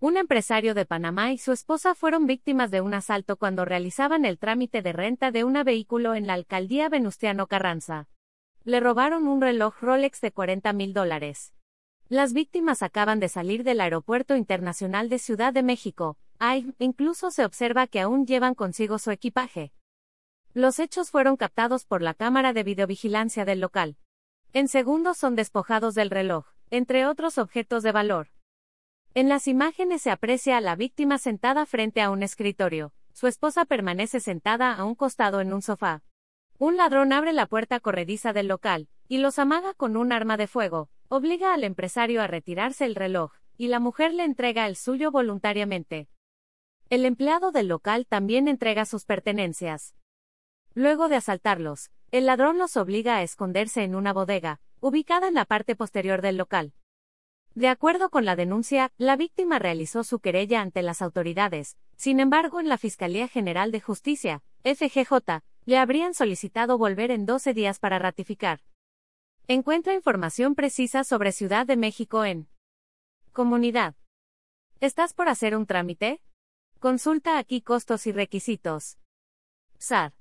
Un empresario de Panamá y su esposa fueron víctimas de un asalto cuando realizaban el trámite de renta de un vehículo en la alcaldía Venustiano Carranza. Le robaron un reloj Rolex de 40 mil dólares. Las víctimas acaban de salir del Aeropuerto Internacional de Ciudad de México. Ay, incluso se observa que aún llevan consigo su equipaje. Los hechos fueron captados por la cámara de videovigilancia del local. En segundos son despojados del reloj, entre otros objetos de valor. En las imágenes se aprecia a la víctima sentada frente a un escritorio. Su esposa permanece sentada a un costado en un sofá. Un ladrón abre la puerta corrediza del local, y los amaga con un arma de fuego, obliga al empresario a retirarse el reloj, y la mujer le entrega el suyo voluntariamente. El empleado del local también entrega sus pertenencias. Luego de asaltarlos, el ladrón los obliga a esconderse en una bodega, ubicada en la parte posterior del local. De acuerdo con la denuncia, la víctima realizó su querella ante las autoridades, sin embargo en la Fiscalía General de Justicia, FGJ, le habrían solicitado volver en 12 días para ratificar. Encuentra información precisa sobre Ciudad de México en Comunidad. ¿Estás por hacer un trámite? Consulta aquí costos y requisitos. SAR.